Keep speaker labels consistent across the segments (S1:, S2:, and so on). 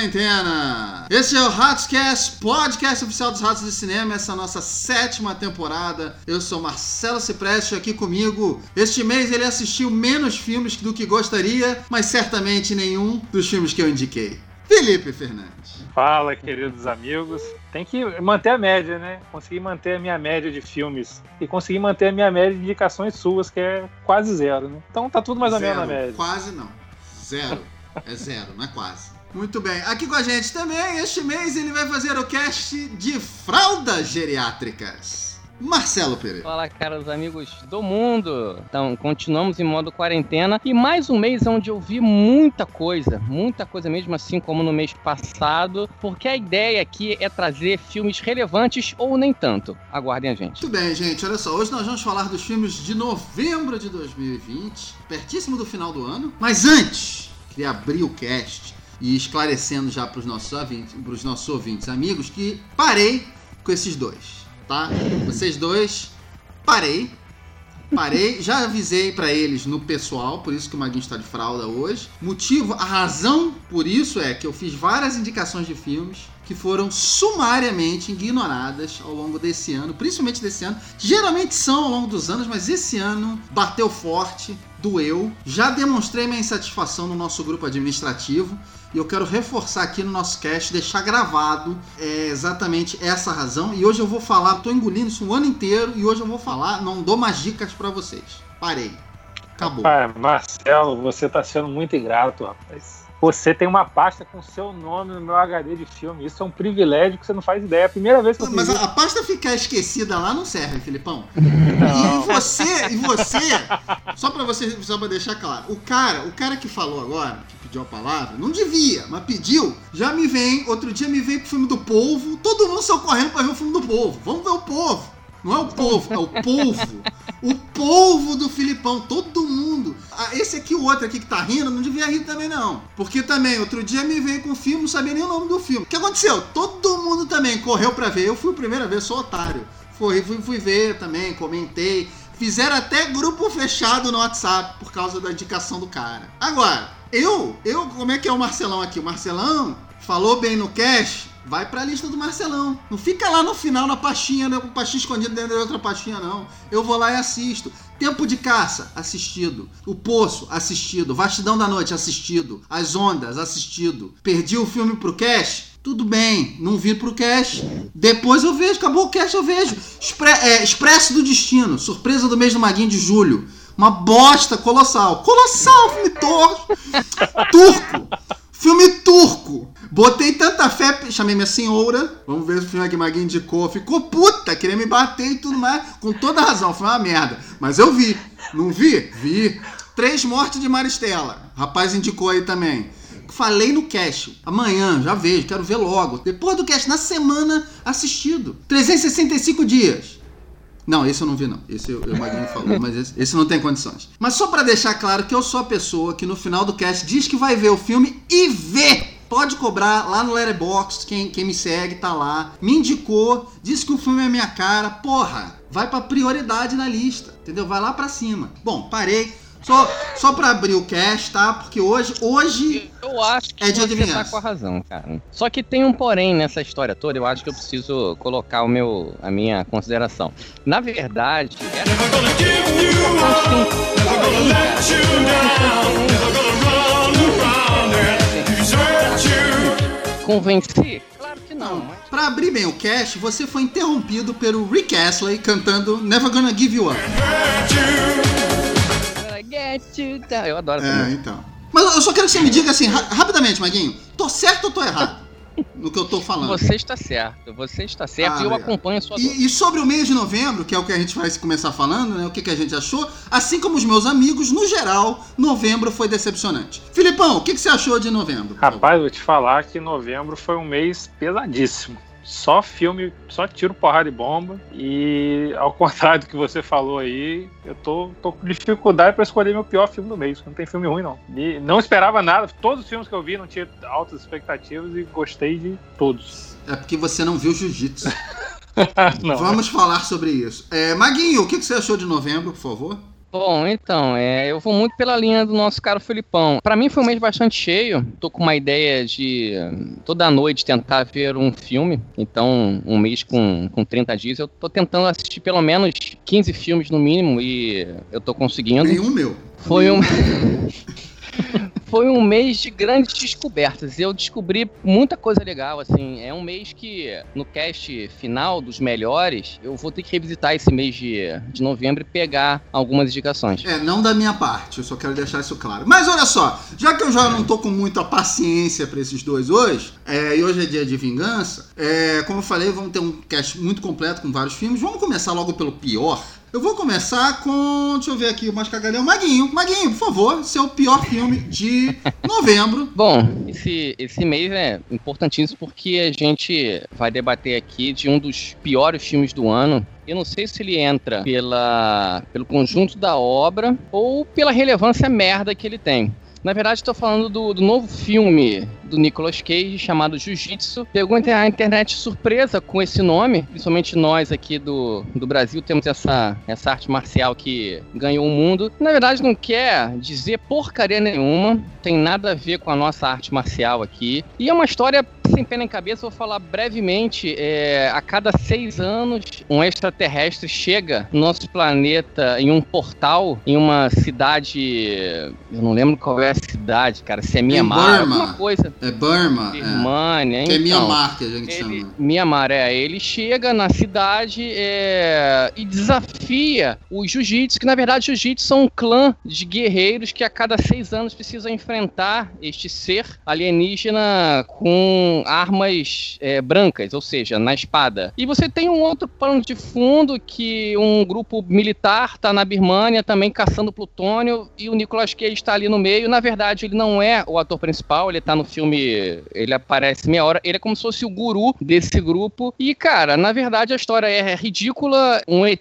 S1: quarentena! Esse é o Ratscast, podcast oficial dos Ratos do Cinema, essa é a nossa sétima temporada. Eu sou Marcelo Cipreste, aqui comigo. Este mês ele assistiu menos filmes do que gostaria, mas certamente nenhum dos filmes que eu indiquei. Felipe Fernandes.
S2: Fala, queridos amigos. Tem que manter a média, né? Consegui manter a minha média de filmes e consegui manter a minha média de indicações suas, que é quase zero, né? Então tá tudo mais ou menos na média.
S1: Quase não. Zero. É zero, não é quase. Muito bem. Aqui com a gente também, este mês ele vai fazer o cast de fraldas geriátricas. Marcelo Pereira.
S3: Fala, caros amigos do mundo. Então, continuamos em modo quarentena e mais um mês onde eu vi muita coisa, muita coisa mesmo assim como no mês passado, porque a ideia aqui é trazer filmes relevantes ou nem tanto. Aguardem a gente.
S1: Muito bem, gente. Olha só, hoje nós vamos falar dos filmes de novembro de 2020, pertíssimo do final do ano. Mas antes, queria abrir o cast e esclarecendo já para os nossos ouvintes, nossos ouvintes amigos que parei com esses dois tá? Vocês dois, parei. Parei, já avisei para eles no pessoal, por isso que o Maguinho está de fralda hoje. Motivo, a razão por isso é que eu fiz várias indicações de filmes que foram sumariamente ignoradas ao longo desse ano, principalmente desse ano. Geralmente são ao longo dos anos, mas esse ano bateu forte, doeu. Já demonstrei minha insatisfação no nosso grupo administrativo e eu quero reforçar aqui no nosso cast, deixar gravado é, exatamente essa razão. E hoje eu vou falar, tô engolindo isso um ano inteiro e hoje eu vou falar, não dou mais dicas para vocês. Parei. Acabou.
S2: Rapaz, Marcelo, você tá sendo muito ingrato, rapaz. Você tem uma pasta com seu nome no meu HD de filme. Isso é um privilégio que você não faz ideia. É a primeira vez que eu
S1: Mas a, a, pasta ficar esquecida lá não serve, Filipão. Não. E você, e você, só para você, só para deixar claro, o cara, o cara que falou agora, que pediu a palavra, não devia, mas pediu, já me vem, outro dia me veio pro filme do povo, todo mundo saiu correndo para ver o filme do povo. Vamos ver o povo. Não é o povo, é o polvo. O polvo do Filipão, todo mundo. Ah, esse aqui, o outro aqui que tá rindo, não devia rir também, não. Porque também, outro dia me veio com o filme, não sabia nem o nome do filme. O que aconteceu? Todo mundo também correu pra ver. Eu fui a primeira vez, sou otário. Fui, fui, fui ver também, comentei. Fizeram até grupo fechado no WhatsApp por causa da indicação do cara. Agora, eu, eu, como é que é o Marcelão aqui? O Marcelão falou bem no cash, vai pra lista do Marcelão. Não fica lá no final na pastinha, né, com pastinha escondido dentro de outra pastinha, não. Eu vou lá e assisto. Tempo de Caça, assistido. O Poço, assistido. Vastidão da Noite, assistido. As Ondas, assistido. Perdi o filme pro cash? Tudo bem, não vi pro cash. Depois eu vejo, acabou o cash, eu vejo. Expre é, Expresso do Destino, surpresa do mês do Maguinho de julho. Uma bosta colossal. Colossal, filme torto. Turco. Filme turco. Botei tanta fé, chamei minha senhora. Vamos ver se o filme que Maguinho indicou. Ficou puta, queria me bater e tudo mais. Com toda razão, foi uma merda. Mas eu vi. Não vi? Vi. Três mortes de Maristela. Rapaz indicou aí também. Falei no cast. Amanhã, já vejo, quero ver logo. Depois do cast, na semana assistido. 365 dias. Não, esse eu não vi, não. Esse o Maguinho falou, mas esse, esse, não tem condições. Mas só para deixar claro que eu sou a pessoa que no final do cast diz que vai ver o filme e vê. Pode cobrar lá no Letterboxd, quem, quem me segue tá lá. Me indicou, disse que o filme é minha cara. Porra, vai pra prioridade na lista, entendeu? Vai lá pra cima. Bom, parei. Só, só pra abrir o cast, tá? Porque hoje, hoje
S3: eu acho que é de você tá com a razão, cara. Só que tem um porém nessa história toda, eu acho que eu preciso colocar o meu, a minha consideração. Na verdade, era... Convencer? Claro que não. Mas...
S1: Pra abrir bem o cast, você foi interrompido pelo Rick Astley cantando Never Gonna Give You Up.
S3: Get you down. Eu adoro
S1: É, então. Mas eu só quero que você me diga assim, ra rapidamente, Maguinho. Tô certo ou tô errado? No que eu tô falando.
S3: Você está certo, você está certo ah, e eu acompanho a sua
S1: e, e, sobre o mês de novembro, que é o que a gente vai começar falando, né? O que, que a gente achou, assim como os meus amigos, no geral, novembro foi decepcionante. Filipão, o que, que você achou de novembro?
S2: Rapaz, vou te falar que novembro foi um mês pesadíssimo só filme, só tiro, porrada e bomba. E ao contrário do que você falou aí, eu tô, tô com dificuldade para escolher meu pior filme do mês. Não tem filme ruim, não. E não esperava nada. Todos os filmes que eu vi não tinha altas expectativas e gostei de todos.
S1: É porque você não viu Jiu-Jitsu. Vamos falar sobre isso. É, Maguinho, o que você achou de novembro, por favor?
S3: Bom, então, é, eu vou muito pela linha do nosso caro Felipão. Para mim foi um mês bastante cheio. Tô com uma ideia de toda noite tentar ver um filme. Então, um mês com, com 30 dias, eu tô tentando assistir pelo menos 15 filmes no mínimo e eu tô conseguindo.
S1: Nenhum meu.
S3: Foi um. foi um mês de grandes descobertas. Eu descobri muita coisa legal, assim. É um mês que, no cast final dos melhores, eu vou ter que revisitar esse mês de, de novembro e pegar algumas indicações.
S1: É, não da minha parte, eu só quero deixar isso claro. Mas olha só, já que eu já não tô com muita paciência para esses dois hoje, é, e hoje é dia de vingança, é, como eu falei, vamos ter um cast muito completo com vários filmes. Vamos começar logo pelo pior. Eu vou começar com. Deixa eu ver aqui o mais cagalhão. Maguinho, Maguinho, por favor, seu pior filme de novembro.
S3: Bom, esse, esse mês é importantíssimo porque a gente vai debater aqui de um dos piores filmes do ano. Eu não sei se ele entra pela, pelo conjunto da obra ou pela relevância merda que ele tem. Na verdade, estou falando do, do, novo filme do Nicolas Cage chamado Jiu-Jitsu. Pegou a internet surpresa com esse nome, principalmente nós aqui do, do Brasil temos essa, essa arte marcial que ganhou o mundo. Na verdade, não quer dizer porcaria nenhuma, tem nada a ver com a nossa arte marcial aqui. E é uma história sem pena em cabeça, vou falar brevemente. É, a cada seis anos, um extraterrestre chega no nosso planeta em um portal, em uma cidade. Eu não lembro qual é a cidade, cara. Se é Mianmar, alguma coisa.
S1: É Burma.
S3: Birmania,
S1: é.
S3: hein?
S1: Que é
S3: Então,
S1: Mianmar que a gente
S3: ele,
S1: chama.
S3: Mianmar, é. Ele chega na cidade é, e desafia os jiu-jitsu, que na verdade jiu-jitsu são um clã de guerreiros que a cada seis anos precisam enfrentar este ser alienígena com armas é, brancas, ou seja, na espada. E você tem um outro plano de fundo que um grupo militar tá na Birmania também caçando plutônio e o Nicolas Cage está ali no meio. Na verdade, ele não é o ator principal, ele tá no filme, ele aparece meia hora, ele é como se fosse o guru desse grupo. E, cara, na verdade a história é ridícula, um ET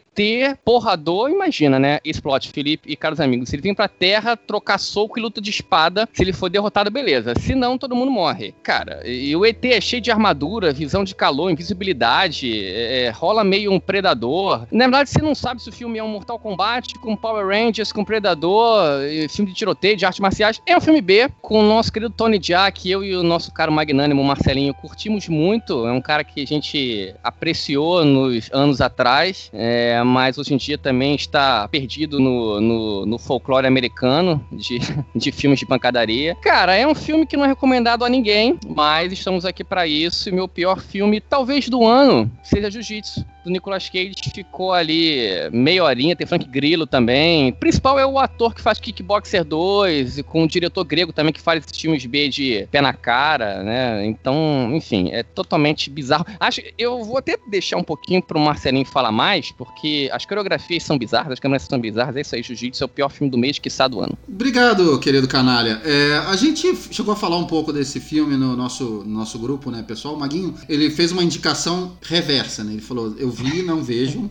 S3: porrador, imagina, né? Explode, Felipe e caros amigos. Se ele vem pra Terra trocar soco e luta de espada, se ele for derrotado, beleza. Se não, todo mundo morre. Cara, e o ET é cheio de armadura, visão de calor, invisibilidade, é, rola meio um predador. Na verdade, você não sabe se o filme é um Mortal Kombat com Power Rangers, com Predador, e filme de tiroteio, de artes marciais. É um filme B, com o nosso querido Tony Jaa, que eu e o nosso cara magnânimo Marcelinho curtimos muito. É um cara que a gente apreciou nos anos atrás, é, mas hoje em dia também está perdido no, no, no folclore americano de, de filmes de pancadaria. Cara, é um filme que não é recomendado a ninguém, mas estamos aqui para isso. E meu pior filme, talvez do ano, seja Jiu-Jitsu. Do Nicolas Cage ficou ali meia horinha, tem Frank Grillo também. O principal é o ator que faz Kickboxer 2, e com o diretor grego também que faz esses filmes B de pé na cara, né? Então, enfim, é totalmente bizarro. Acho, eu vou até deixar um pouquinho pro Marcelinho falar mais, porque as coreografias são bizarras, as câmeras são bizarras, é isso aí, Jiu-Jitsu é o pior filme do mês, que do ano.
S1: Obrigado, querido canalha. É, a gente chegou a falar um pouco desse filme no nosso, no nosso grupo, né, pessoal? O Maguinho, ele fez uma indicação reversa, né? Ele falou, eu vi, não vejo.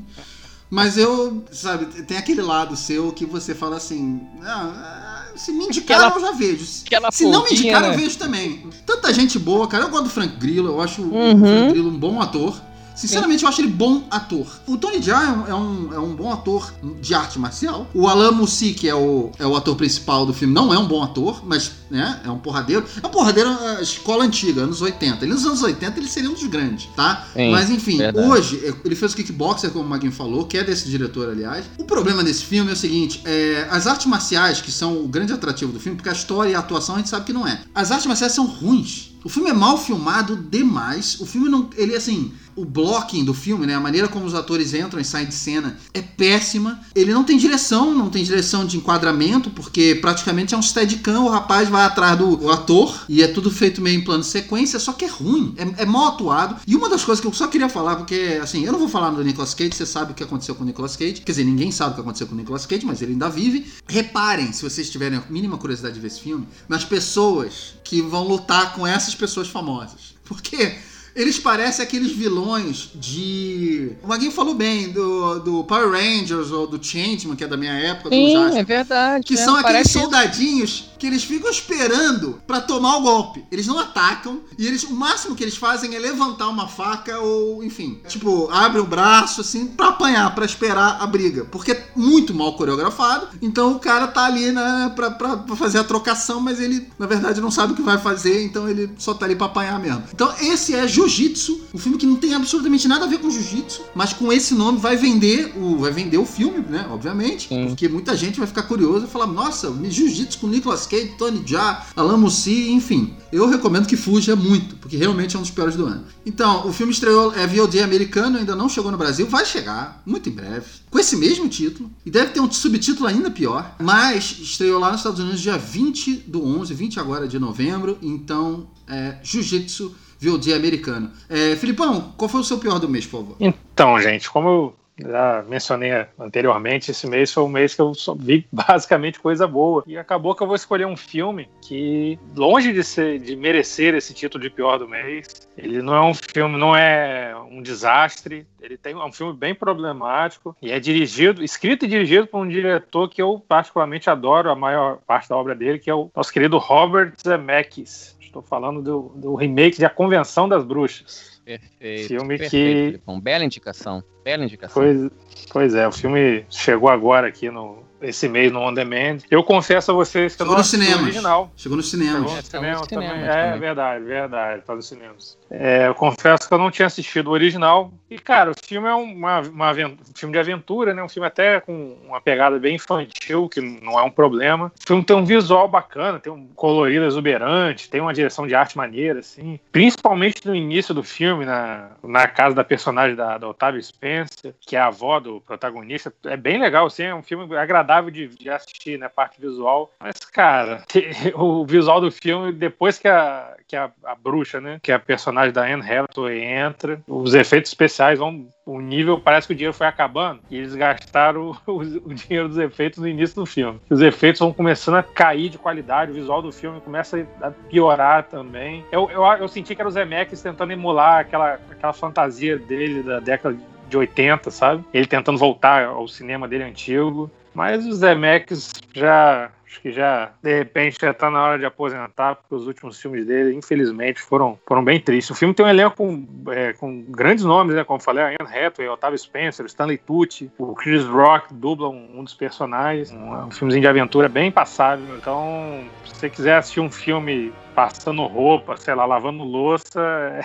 S1: Mas eu, sabe, tem aquele lado seu que você fala assim, ah, se me indicaram
S3: Aquela-
S1: eu já vejo. Se não me indicaram
S3: né?
S1: eu vejo também. Tanta gente boa, cara. Eu gosto do Frank Grillo, eu acho
S3: Uhum.
S1: o Frank Grillo um bom ator. Sinceramente, eu acho ele bom ator. O Tony Jaa é um, é um, é bom ator de arte marcial. O Alan Moussi, que é o, é o ator principal do filme, não é um bom ator, mas né, é um porradeiro. É um porradeiro é, escola antiga, anos 80. Ele nos anos 80 ele seria um dos grandes, tá?
S3: Sim,
S1: mas enfim,
S3: verdade.
S1: hoje é, ele fez o Kickboxer, como o Maguinho falou, que é desse diretor, aliás. O problema desse filme é o seguinte: é, as artes marciais, que são o grande atrativo do filme, porque a história e a atuação a gente sabe que não é. As artes marciais são ruins. O filme é mal filmado demais. O filme não. Ele, assim. O blocking do filme, né? A maneira como os atores entram e saem de cena é péssima. Ele não tem direção, não tem direção de enquadramento, porque praticamente é um steadicam, o rapaz vai atrás do ator e é tudo feito meio em plano de sequência, só que é ruim, é, é mal atuado. E uma das coisas que eu só queria falar, porque, assim, eu não vou falar do Nicolas Cage, você sabe o que aconteceu com o Nicolas Cage. Quer dizer, ninguém sabe o que aconteceu com o Nicolas Cage, mas ele ainda vive. Reparem, se vocês tiverem a mínima curiosidade de ver esse filme, nas pessoas que vão lutar com essas pessoas famosas. Porque Eles parecem aqueles vilões de. O Maguinho falou bem, do, do Power Rangers ou do Changeman, que é da minha época,
S3: Sim,
S1: Jasper,
S3: é verdade.
S1: Que
S3: é,
S1: são aqueles
S3: parece-
S1: soldadinhos que eles ficam esperando pra tomar o golpe. Eles não atacam e eles o máximo que eles fazem é levantar uma faca ou, enfim, tipo, abre o braço assim pra apanhar, pra esperar a briga, porque é muito mal coreografado. Então o cara tá ali, né, pra, pra, pra fazer a trocação, mas ele na verdade não sabe o que vai fazer, então ele só tá ali pra apanhar mesmo. Então esse é Jiu-Jitsu, um filme que não tem absolutamente nada a ver com Jiu-Jitsu, mas com esse nome vai vender o vai vender o filme, né, obviamente,
S3: Sim.
S1: porque muita gente vai ficar curiosa e falar, nossa, Jiu-Jitsu com Nicolas Cage, Tony Jaa, Alain Moussi, enfim. Eu recomendo que fuja muito, porque realmente é um dos piores do ano. Então, o filme estreou, é VOD americano, ainda não chegou no Brasil, vai chegar, muito em breve, com esse mesmo título, e deve ter um subtítulo ainda pior, mas estreou lá nos Estados Unidos dia 20 do 11, 20 agora de novembro, então, é Jiu-Jitsu VOD americano. É, Filipão, qual foi o seu pior do mês, por favor?
S2: Então, gente, como eu já mencionei anteriormente, esse mês foi um mês que eu vi basicamente coisa boa. E acabou que eu vou escolher um filme que, longe de ser, de merecer esse título de pior do mês, ele não é um filme, não é um desastre. Ele tem é um filme bem problemático e é dirigido, escrito e dirigido por um diretor que eu particularmente adoro a maior parte da obra dele, que é o nosso querido Robert Zemeckis. Estou falando do, do remake de A Convenção das Bruxas.
S3: Perfeito.
S2: Filme
S3: perfeito,
S2: que-.
S3: Bela indicação. Bela indicação.
S2: Pois, pois é, o filme chegou agora aqui no esse mês no On Demand. Eu confesso a vocês que eu
S1: Chegou
S2: não
S1: nos
S2: assisti o
S1: cinemas.
S2: original.
S1: Chegou nos
S2: Chegou
S1: cinemas.
S2: no
S3: É, tá
S2: cinema
S3: nos
S2: também.
S3: cinemas
S2: É
S3: também.
S2: verdade, verdade, tá nos cinemas. É, eu confesso que eu não tinha assistido o original. E, cara, o filme é uma, uma um filme de aventura, né? Um filme até com uma pegada bem infantil, que não é um problema. O filme tem um visual bacana, tem um colorido exuberante, tem uma direção de arte maneira, assim. Principalmente no início do filme, na, na casa da personagem da, da Octavia Spencer, que é a avó do protagonista. É bem legal, assim, é um filme agradável de, de assistir, né? Parte visual. Mas, cara, o visual do filme, depois que a, que a, a bruxa, né? Que é a personagem da Anne Hathaway entra, os efeitos especiais vão. O nível parece que o dinheiro foi acabando e eles gastaram o, o dinheiro dos efeitos no início do filme. Os efeitos vão começando a cair de qualidade, o visual do filme começa a piorar também. Eu, eu, eu senti que era o Zemeckis tentando emular aquela, aquela fantasia dele da década de 80, sabe? Ele tentando voltar ao cinema dele antigo. Mas o Zemeckis já. Acho que já, de repente, já tá na hora de aposentar, porque os últimos filmes dele, infelizmente, foram, foram bem tristes. O filme tem um elenco com, é, com grandes nomes, né? Como eu falei, Anne Hathaway, Otávio Spencer, Stanley Tucci, o Chris Rock dubla um, um dos personagens. Um, um filmezinho de aventura bem passável. Então, se você quiser assistir um filme passando roupa, sei lá, lavando louça,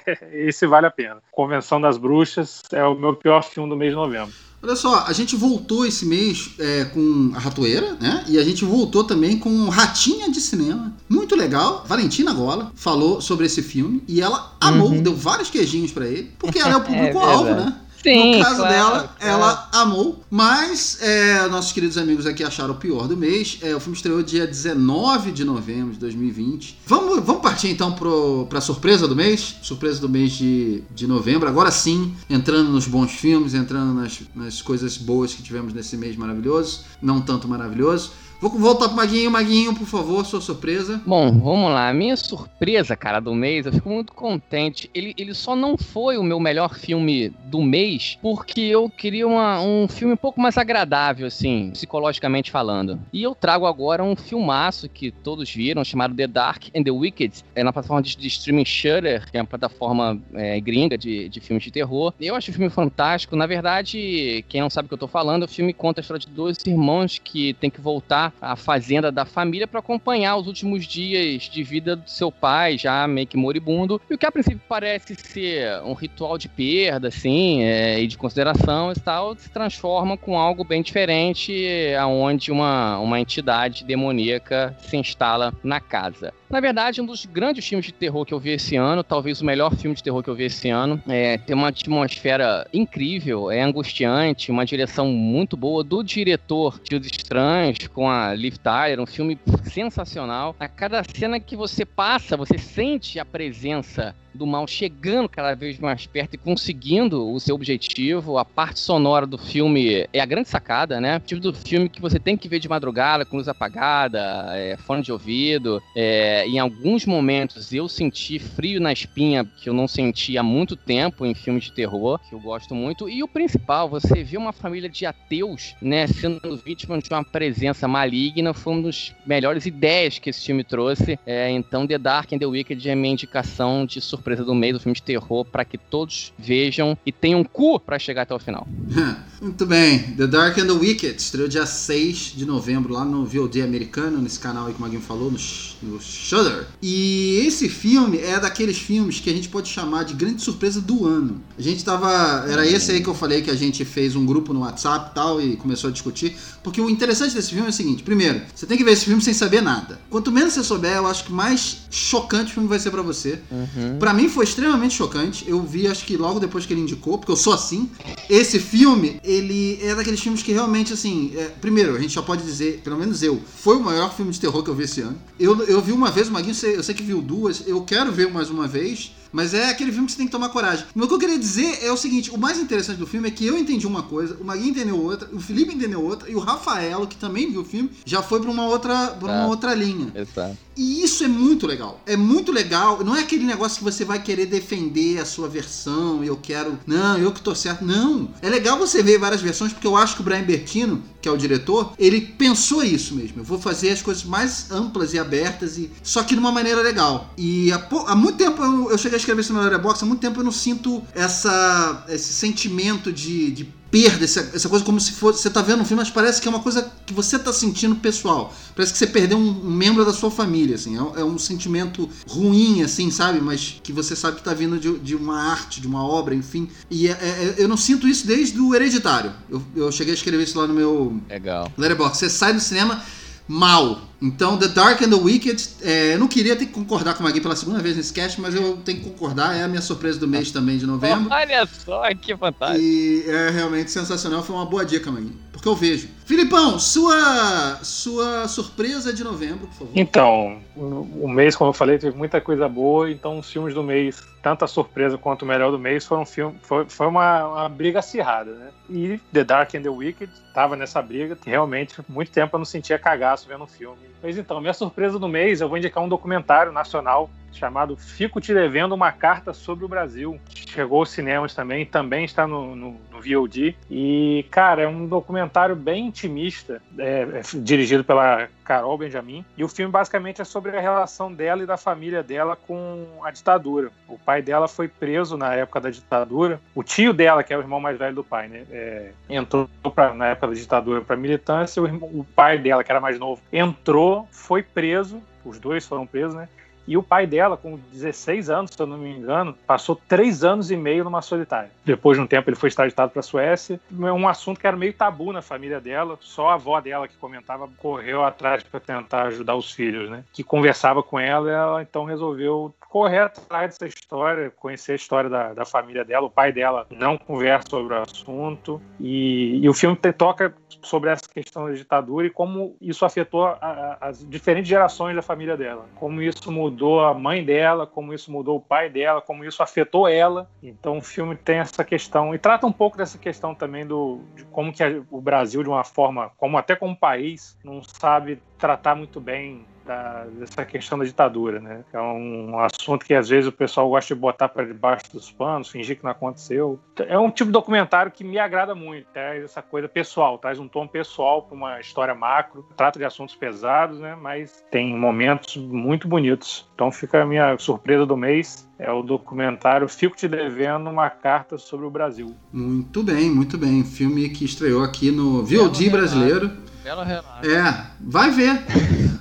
S2: esse vale a pena. Convenção das Bruxas é o meu pior filme do mês de novembro.
S1: Olha só, a gente voltou esse mês é, com a Ratoeira, né? E a gente voltou também com Ratinha de Cinema. Muito legal. Valentina Gola falou sobre esse filme e ela amou,
S3: Uhum.
S1: deu vários queijinhos pra ele, porque ela é o público-alvo,
S3: verdade.
S1: né?
S3: Sim,
S1: no caso
S3: claro,
S1: dela,
S3: claro.
S1: ela amou. Mas é, nossos queridos amigos aqui acharam o pior do mês. É, o filme estreou dia 19 de novembro de 2020. Vamos, vamos partir então pro, pra surpresa do mês? Surpresa do mês de, de novembro. Agora sim, entrando nos bons filmes, entrando nas, nas coisas boas que tivemos nesse mês maravilhoso. Não tanto maravilhoso. Vou voltar pro Maguinho. Maguinho, por favor, sua surpresa.
S3: Bom, vamos lá. A minha surpresa, cara, do mês, eu fico muito contente. Ele, ele só não foi o meu melhor filme do mês porque eu queria uma- um filme um pouco mais agradável, assim, psicologicamente falando. E eu trago agora um filmaço que todos viram, chamado The Dark and the Wicked. É na plataforma de, de streaming Shudder, que é uma plataforma é, gringa de, de filmes de terror. Eu acho o filme fantástico. Na verdade, quem não sabe o que eu tô falando, o filme conta a história de dois irmãos que tem que voltar à fazenda da família para acompanhar os últimos dias de vida do seu pai, já meio que moribundo. E o que a princípio parece ser um ritual de perda, assim, é, e de consideração e tal, se transforma com algo bem diferente, aonde uma, uma entidade demoníaca se instala na casa. Na verdade, um dos grandes filmes de terror que eu vi esse ano, talvez o melhor filme de terror que eu vi esse ano, é, tem uma atmosfera incrível, é angustiante, uma direção muito boa do diretor de Os Estranhos, com a Liv Tyler, um filme sensacional. A cada cena que você passa, você sente a presença do mal chegando cada vez mais perto e conseguindo o seu objetivo. A parte sonora do filme é a grande sacada, né? O tipo do filme que você tem que ver de madrugada, com luz apagada, é, fone de ouvido. É, Em alguns momentos eu senti frio na espinha que eu não sentia há muito tempo em filmes de terror, que eu gosto muito. E o principal, você vê uma família de ateus, né, sendo vítimas de uma presença maligna, foi uma das melhores ideias que esse filme trouxe. É, então, The Dark and the Wicked é minha indicação de surpresa do mês, do filme de terror, para que todos vejam e tenham cu para chegar até o final.
S1: Muito bem. The Dark and the Wicked estreou dia 6 de novembro lá no VOD americano, nesse canal aí que o Maguinho falou, no, no Shudder. E esse filme é daqueles filmes que a gente pode chamar de grande surpresa do ano. A gente tava. Era esse aí que eu falei que a gente fez um grupo no WhatsApp e tal e começou a discutir. Porque o interessante desse filme é o seguinte: primeiro, você tem que ver esse filme sem saber nada. Quanto menos você souber, eu acho que mais chocante o filme vai ser para você. Uhum. Para mim foi extremamente chocante. Eu vi, acho que logo depois que ele indicou, porque eu sou assim. Esse filme, ele é daqueles filmes que realmente, assim. É, primeiro, a gente já pode dizer, pelo menos eu, foi o maior filme de terror que eu vi esse ano. Eu, eu vi uma vez, o Maguinho, eu sei que viu duas, eu quero ver mais uma vez. Mas é aquele filme que você tem que tomar coragem. Mas o que eu queria dizer é o seguinte: o mais interessante do filme é que eu entendi uma coisa, o Maguinho entendeu outra, o Felipe entendeu outra, e o Rafaelo, que também viu o filme, já foi para uma outra, pra uma outra linha.
S3: Exato.
S1: E isso é muito legal. É muito legal. Não é aquele negócio que você vai querer defender a sua versão eu quero. Não, eu que tô certo. Não. É legal você ver várias versões, porque eu acho que o Brian Bertino, que é o diretor, ele pensou isso mesmo. Eu vou fazer as coisas mais amplas e abertas, e só que de uma maneira legal. E há, há muito tempo eu, eu cheguei a escrever isso no Box, há muito tempo eu não sinto essa, esse sentimento de, de perda, essa, essa coisa como se fosse. Você tá vendo um filme, mas parece que é uma coisa que você tá sentindo pessoal. Parece que você perdeu um, membro da sua família, assim. É, é, um sentimento ruim, assim, sabe? Mas que você sabe que tá vindo de, de uma arte, de uma obra, enfim. E é, é, eu não sinto isso desde o Hereditário. Eu, eu cheguei a escrever isso lá no meu.
S3: Legal.
S1: Letterboxd. Você sai do cinema mal. Então, The Dark and the Wicked, é, eu não queria ter que concordar com o Magui pela segunda vez nesse cast, mas eu tenho que concordar, é a minha surpresa do mês também de novembro.
S3: Olha só, que fantástico.
S1: E é realmente sensacional, foi uma boa dica, Magui, porque eu vejo. Filipão, sua, sua surpresa de novembro, por favor.
S2: Então, o mês, como eu falei, teve muita coisa boa, então os filmes do mês, tanto a surpresa quanto o melhor do mês, foram filme, foi, foi uma, uma briga acirrada, né? E The Dark and the Wicked tava nessa briga, realmente, muito tempo eu não sentia cagaço vendo o filme Pois então, minha surpresa do mês, eu vou indicar um documentário nacional chamado Fico Te Devendo Uma Carta sobre o Brasil. Chegou aos cinemas também, também está no, no, no VOD. E, cara, é um documentário bem intimista, é, é, dirigido pela Carol Benjamin. E o filme basicamente é sobre a relação dela e da família dela com a ditadura. O pai dela foi preso na época da ditadura. O tio dela, que é o irmão mais velho do pai, né, é, entrou pra, na época da ditadura para militância. O, irmão, o pai dela, que era mais novo, entrou foi preso, os dois foram presos, né? E o pai dela, com 16 anos, se eu não me engano, passou três anos e meio numa solitária. Depois de um tempo, ele foi extraditado para a Suécia. Um assunto que era meio tabu na família dela. Só a avó dela, que comentava, correu atrás para tentar ajudar os filhos, né? Que conversava com ela, ela então resolveu correr atrás dessa história, conhecer a história da, da família dela. O pai dela não conversa sobre o assunto. E, e o filme toca sobre essa questão da ditadura e como isso afetou a, a, as diferentes gerações da família dela. Como isso mudou a mãe dela, como isso mudou o pai dela, como isso afetou ela. Então o filme tem essa questão e trata um pouco dessa questão também do de como que o Brasil de uma forma, como até como país, não sabe tratar muito bem da, dessa questão da ditadura, né? É um assunto que às vezes o pessoal gosta de botar para debaixo dos panos, fingir que não aconteceu. É um tipo de documentário que me agrada muito, traz essa coisa pessoal, traz um tom pessoal para uma história macro, trata de assuntos pesados, né? Mas tem momentos muito bonitos. Então fica a minha surpresa do mês, é o documentário Fico Te Devendo uma carta sobre o Brasil.
S1: Muito bem, muito bem. Filme que estreou aqui no VOD brasileiro.
S3: Belo relato.
S1: É, vai ver.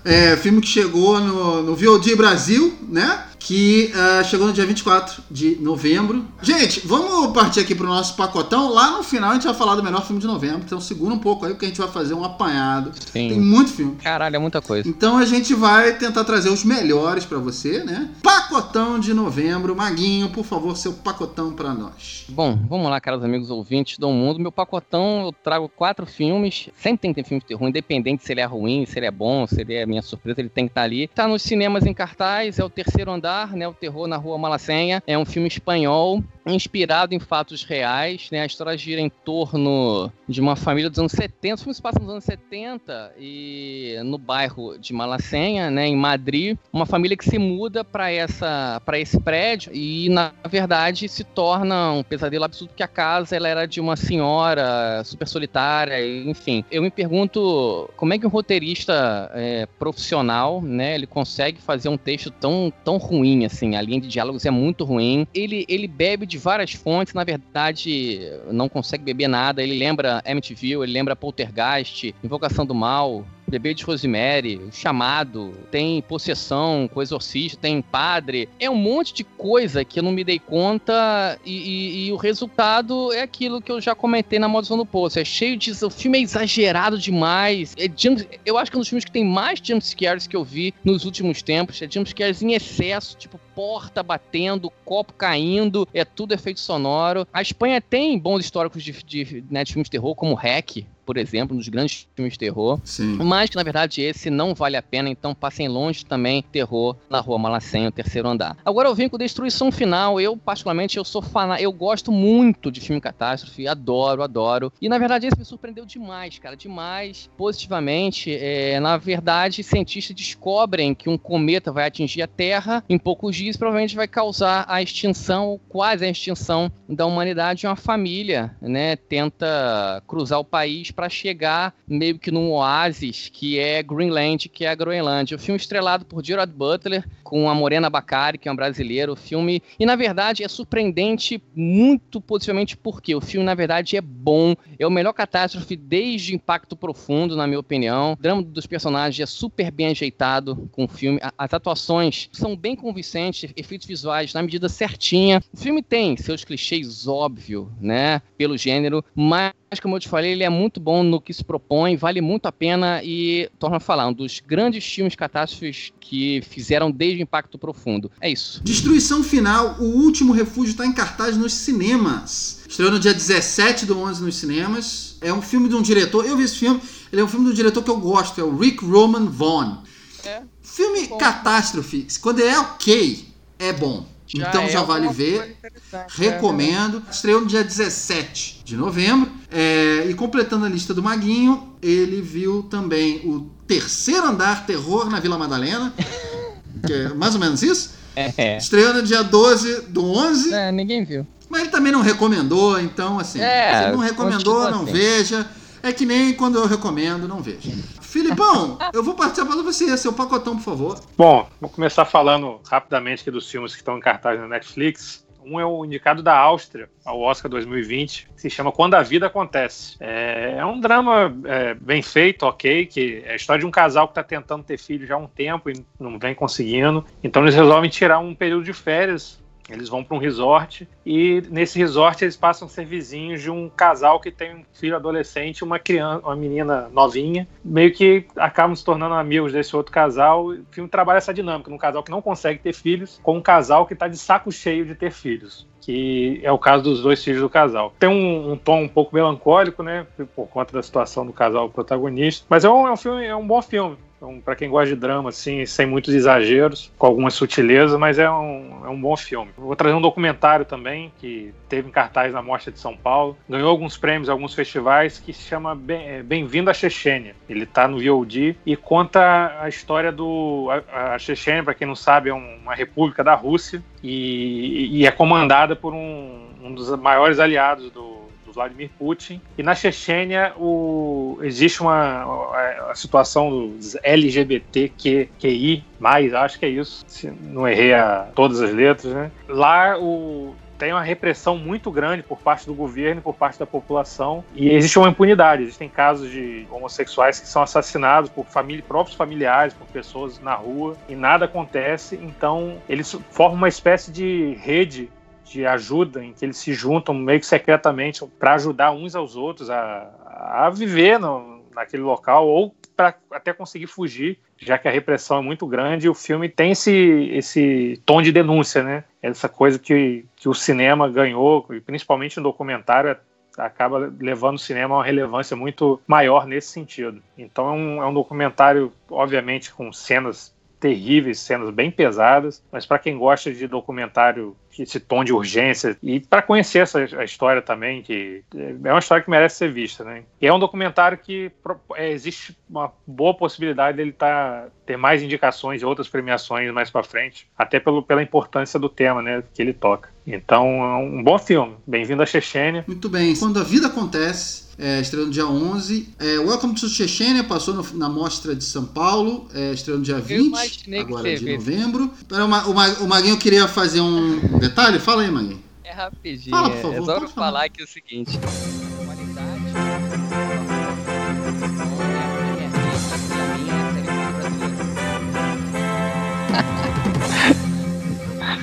S1: É, filme que chegou no, no VOD Brasil, né? Que uh, chegou no dia 24 de novembro. Gente, vamos partir aqui pro nosso pacotão. Lá no final a gente vai falar do melhor filme de novembro, então segura um pouco aí, porque a gente vai fazer um apanhado.
S3: Sim.
S1: Tem muito filme.
S3: Caralho, é muita coisa.
S1: Então a gente vai tentar trazer os melhores para você, né? Pacotão de novembro. Maguinho, por favor, seu pacotão para nós.
S3: Bom, vamos lá, caros amigos ouvintes do mundo. Meu pacotão, eu trago quatro filmes. Sempre tem que ter filme de terror, independente se ele é ruim, se ele é bom, se ele é minha surpresa, ele tem que estar tá ali. Tá nos cinemas em cartaz, é o terceiro andar né? O Terror na Rua Malacenha. É um filme espanhol inspirado em fatos reais, né? A história gira em torno de uma família dos anos 70, o filme se passa nos anos 70 e no bairro de Malacenha, né, em Madrid, uma família que se muda para essa para esse prédio e na verdade se torna um pesadelo absurdo porque a casa ela era de uma senhora super solitária, enfim. Eu me pergunto como é que um roteirista é, profissional, né, ele consegue fazer um texto tão tão ruim assim, a linha de diálogos é muito ruim. Ele ele bebe de várias fontes, na verdade, não consegue beber nada. Ele lembra MTV, ele lembra Poltergeist, Invocação do Mal, Bebê de Rosemary, o Chamado, tem Possessão, com Exorcista, tem Padre. É um monte de coisa que eu não me dei conta e, e, e o resultado é aquilo que eu já comentei na Maldição do Poço. É cheio de... O filme é exagerado demais. É jump, eu acho que é um dos filmes que tem mais jumpscares que eu vi nos últimos tempos. É jumpscares em excesso, tipo porta batendo, copo caindo, é tudo efeito sonoro. A Espanha tem bons históricos de, de, né, de filmes de terror, como Hack, por exemplo, dos grandes filmes de terror.
S1: Sim.
S3: Mas que, na verdade, esse não vale a pena, então passem longe também terror na Rua Malacém, o terceiro andar. Agora eu venho com Destruição Final. Eu, particularmente, eu sou fã, eu gosto muito de filme catástrofe, adoro, adoro. E, na verdade, esse me surpreendeu demais, cara, demais, positivamente. É, na verdade, cientistas descobrem que um cometa vai atingir a Terra em poucos dias, provavelmente vai causar a extinção, ou quase a extinção da humanidade. Uma família, né, tenta cruzar o país para chegar meio que num oásis que é Greenland, que é a Groenlândia. O filme estrelado por Gerard Butler, com a Morena Bacari, que é um brasileiro. O filme, e na verdade é surpreendente muito positivamente porque o filme na verdade é bom, é o melhor catástrofe desde Impacto Profundo, na minha opinião. O drama dos personagens é super bem ajeitado com o filme. As atuações são bem convincentes, efeitos visuais na medida certinha. O filme tem seus clichês óbvio, né, pelo gênero, mas como eu te falei, ele é muito bom no que se propõe, vale muito a pena e, torna a falar, um dos grandes filmes catástrofes que fizeram desde o Impacto Profundo. É isso.
S1: Destruição Final, O Último Refúgio está em cartaz nos cinemas. Estreou no dia 17 do 11 nos cinemas. É um filme de um diretor, eu vi esse filme, ele é um filme de um diretor que eu gosto, é o Rick Roman Vaughn. É. Filme bom. catástrofe, quando é ok, é bom. Já então é já vale ver. É Recomendo. É Estreou no dia 17 de novembro. É, e completando a lista do Maguinho, ele viu também o Terceiro Andar Terror na Vila Madalena. que é mais ou menos isso.
S3: É.
S1: Estreou no dia 12 do 11.
S3: É, ninguém viu.
S1: Mas ele também não recomendou, então assim. É, se ele não recomendou, não assim. veja. É que nem quando eu recomendo, não veja. Filipão, eu vou participar de você, seu pacotão, por favor.
S2: Bom, vou começar falando rapidamente aqui dos filmes que estão em cartaz na Netflix. Um é o indicado da Áustria ao Oscar 2020, que se chama Quando a Vida Acontece. É, é um drama é, bem feito, ok, que é a história de um casal que está tentando ter filho já há um tempo e não vem conseguindo. Então eles resolvem tirar um período de férias eles vão para um resort e nesse resort eles passam a ser vizinhos de um casal que tem um filho adolescente, uma criança, uma menina novinha, meio que acabam se tornando amigos desse outro casal. O filme trabalha essa dinâmica, num casal que não consegue ter filhos, com um casal que está de saco cheio de ter filhos que é o caso dos dois filhos do casal. Tem um, um, tom um pouco melancólico, né, por conta da situação do casal protagonista, mas é um, é um filme, é um bom filme. Então, para quem gosta de drama, assim, sem muitos exageros, com algumas sutilezas, mas é um, é um bom filme. Vou trazer um documentário também, que teve em cartaz na Mostra de São Paulo. Ganhou alguns prêmios, alguns festivais, que se chama é, Bem-vindo à Chechênia. Ele está no VOD e conta a história do... A, a Chechênia, para quem não sabe, é uma república da Rússia e, e é comandada por um, um dos maiores aliados do, Vladimir Putin. E na Chechênia o, existe uma a, situação dos LGBTQI, mais, acho que é isso, se não errei a, todas as letras, né? Lá o, tem uma repressão muito grande por parte do governo por parte da população e existe uma impunidade. Existem casos de homossexuais que são assassinados por família, próprios familiares, por pessoas na rua e nada acontece. Então eles formam uma espécie de rede de ajuda em que eles se juntam meio que secretamente para ajudar uns aos outros a, a viver no, naquele local ou para até conseguir fugir, já que a repressão é muito grande. E o filme tem esse, esse tom de denúncia, né? Essa coisa que, que o cinema ganhou, e principalmente no documentário, acaba levando o cinema a uma relevância muito maior nesse sentido. Então é um, é um documentário, obviamente, com cenas terríveis, cenas bem pesadas, mas para quem gosta de documentário esse tom de urgência. E para conhecer essa a história também que é uma história que merece ser vista né? E é um documentário que é, existe uma boa possibilidade dele tá, ter mais indicações e outras premiações mais para frente até pelo, pela importância do tema né que ele toca. Então é um bom filme. Bem-vindo à Chechênia.
S1: Muito bem. Quando a vida acontece é, estreou no dia 11. É, Welcome to Chechênia passou no, na Mostra de São Paulo, é, estreou no dia 20, agora de novembro. Então, o, o Maguinho queria fazer um detalhe? Fala aí, Maguinho.
S3: É rapidinho. Fala, por favor. É só falar. falar aqui o seguinte.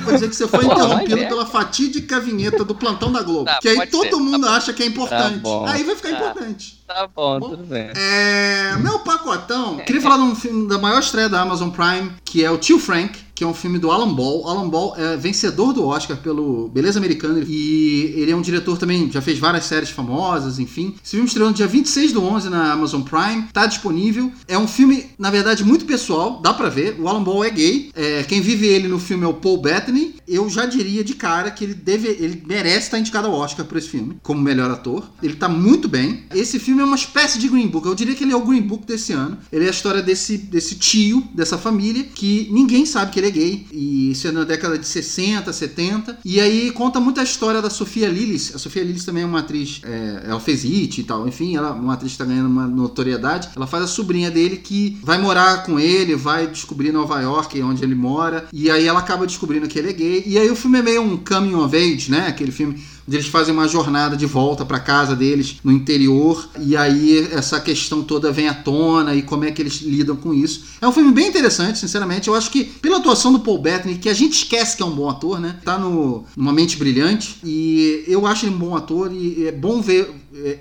S1: Vou dizer que você foi interrompido pela fatídica vinheta do plantão da Globo. Tá, que aí todo ser, mundo tá acha que é importante. Tá aí vai ficar tá. importante.
S3: Tá bom, bom, tudo bem.
S1: É, meu pacotão, queria falar de um filme da maior estreia da Amazon Prime, que é o Tio Frank que é um filme do Alan Ball. Alan Ball é vencedor do Oscar pelo Beleza Americana e ele é um diretor também, já fez várias séries famosas, enfim. Esse filme estreou no dia 26 do 11 na Amazon Prime, tá disponível. É um filme, na verdade, muito pessoal, dá pra ver. O Alan Ball é gay. É, quem vive ele no filme é o Paul Bettany. Eu já diria de cara que ele deve, ele merece estar indicado ao Oscar por esse filme, como melhor ator. Ele tá muito bem. Esse filme é uma espécie de Green Book. Eu diria que ele é o Green Book desse ano. Ele é a história desse, desse tio, dessa família, que ninguém sabe que ele é gay, e isso é na década de 60, 70. E aí conta muito a história da Sofia Lillis. A Sofia Lillis também é uma atriz, é, ela fez It e tal, enfim, ela é uma atriz que está ganhando uma notoriedade. Ela faz a sobrinha dele que vai morar com ele, vai descobrir Nova York, onde ele mora, e aí ela acaba descobrindo que ele é gay. E aí o filme é meio um coming of age, né? Aquele filme eles fazem uma jornada de volta para casa deles no interior e aí essa questão toda vem à tona e como é que eles lidam com isso. É um filme bem interessante, sinceramente. Eu acho que pela atuação do Paul Bettany, que a gente esquece que é um bom ator, né? Tá no, numa mente brilhante e eu acho ele um bom ator e é bom ver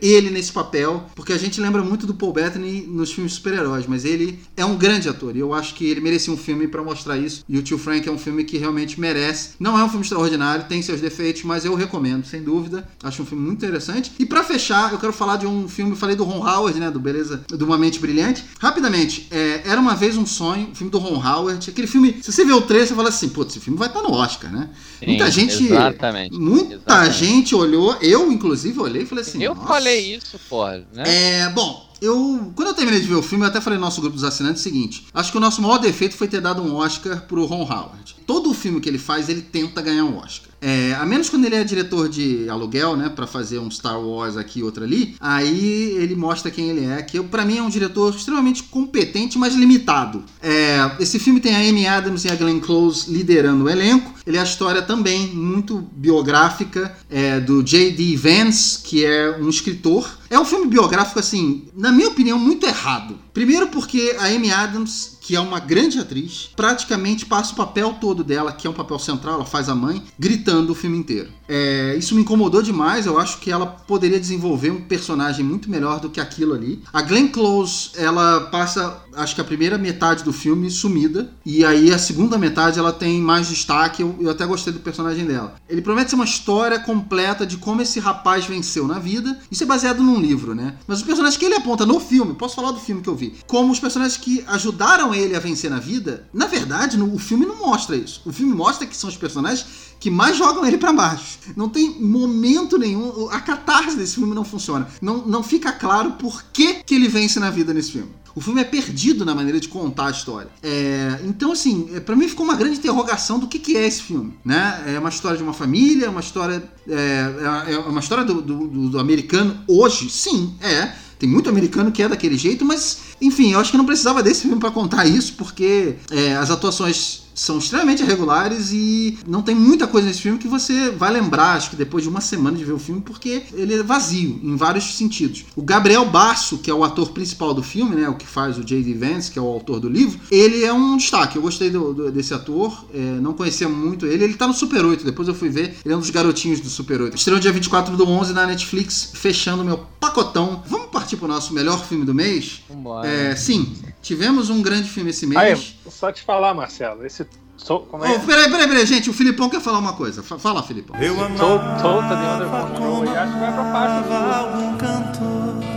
S1: ele nesse papel, porque a gente lembra muito do Paul Bettany nos filmes super-heróis, mas ele é um grande ator e eu acho que ele merecia um filme para mostrar isso. E o Tio Frank é um filme que realmente merece. Não é um filme extraordinário, tem seus defeitos, mas eu recomendo, sem dúvida. Acho um filme muito interessante. E para fechar, eu quero falar de um filme, falei do Ron Howard, né, do Beleza, do Uma Mente Brilhante. Rapidamente, é, era uma vez um sonho, o filme do Ron Howard, aquele filme, se você vê o trailer, você fala assim, putz, esse filme vai estar no Oscar, né? Sim, muita gente, exatamente, muita exatamente. gente olhou, eu inclusive olhei e falei assim,
S3: eu. Falei isso, porra. Né?
S1: É, bom, eu, quando eu terminei de ver o filme, eu até falei no nosso grupo dos assinantes o seguinte: acho que o nosso maior defeito foi ter dado um Oscar pro Ron Howard. Todo o filme que ele faz, ele tenta ganhar um Oscar. É, a menos quando ele é diretor de aluguel, né, para fazer um Star Wars aqui outro ali, aí ele mostra quem ele é, que para mim é um diretor extremamente competente, mas limitado. É, esse filme tem a Amy Adams e a Glenn Close liderando o elenco. Ele é a história também muito biográfica é, do J.D. Vance, que é um escritor. É um filme biográfico, assim, na minha opinião, muito errado. Primeiro porque a Amy Adams que é uma grande atriz, praticamente passa o papel todo dela, que é um papel central, ela faz a mãe, gritando o filme inteiro. É, isso me incomodou demais, eu acho que ela poderia desenvolver um personagem muito melhor do que aquilo ali. A Glenn Close, ela passa, acho que a primeira metade do filme sumida, e aí a segunda metade ela tem mais destaque, eu, eu até gostei do personagem dela. Ele promete ser uma história completa de como esse rapaz venceu na vida, isso é baseado num livro, né? Mas os personagens que ele aponta no filme, posso falar do filme que eu vi, como os personagens que ajudaram ele a vencer na vida, na verdade, no, o filme não mostra isso. O filme mostra que são os personagens que mais jogam ele para baixo. Não tem momento nenhum. A catarse desse filme não funciona. Não, não fica claro por que, que ele vence na vida nesse filme. O filme é perdido na maneira de contar a história. É, então, assim, é, para mim ficou uma grande interrogação do que, que é esse filme. Né? É uma história de uma família, é uma história. É, é uma história do, do, do americano hoje? Sim, é tem muito americano que é daquele jeito, mas enfim, eu acho que não precisava desse filme para contar isso, porque é, as atuações são extremamente irregulares e não tem muita coisa nesse filme que você vai lembrar, acho que depois de uma semana de ver o filme, porque ele é vazio em vários sentidos. O Gabriel Basso, que é o ator principal do filme, né, o que faz o J.D. Vance, que é o autor do livro, ele é um destaque. Eu gostei do, do, desse ator, é, não conhecia muito ele. Ele tá no Super 8, depois eu fui ver. Ele é um dos garotinhos do Super 8. Estreou dia 24 do 11 na Netflix, fechando meu pacotão. Vamos partir pro nosso melhor filme do mês?
S3: Vambora.
S1: É, sim, tivemos um grande filme esse mês.
S2: Aí, só te falar, Marcelo, esse
S1: So, como é? Oh, peraí, peraí, peraí, gente. O Filipão quer falar uma coisa. Fala, Filipão.
S2: Eu Solta e acho que vai pra parte do...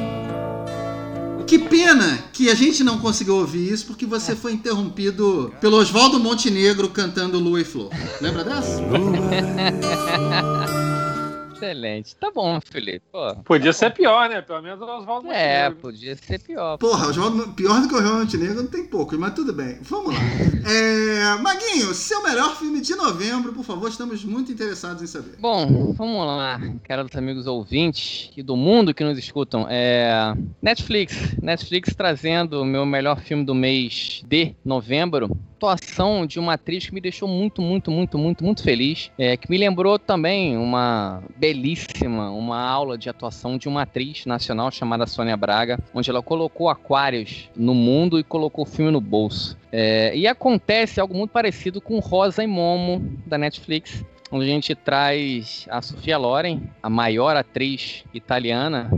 S1: Que pena que a gente não conseguiu ouvir isso porque você foi interrompido pelo Oswaldo Montenegro cantando Lua e Flor. Lembra dessa?
S3: Excelente. Tá bom, Felipe. Pô,
S2: Podia ser pior, né? Pelo menos o Oswaldo
S3: é,
S2: Montenegro.
S3: podia ser pior.
S1: Porra, o Oswaldo, pior do que o Oswaldo Montenegro não tem pouco, mas tudo bem. Vamos lá. É, Maguinho, seu melhor filme de novembro, por favor, estamos muito interessados em saber.
S3: Bom, vamos lá, caros amigos ouvintes e do mundo que nos escutam. É, Netflix. Netflix trazendo o meu melhor filme do mês de novembro. Atuação de uma atriz que me deixou muito, muito, muito, muito, muito feliz. É, que me lembrou também uma belíssima, uma aula de atuação de uma atriz nacional chamada Sônia Braga, onde ela colocou aquários no mundo e colocou o filme no bolso. É, e acontece algo muito parecido com Rosa e Momo da Netflix, onde a gente traz a Sofia Loren, a maior atriz italiana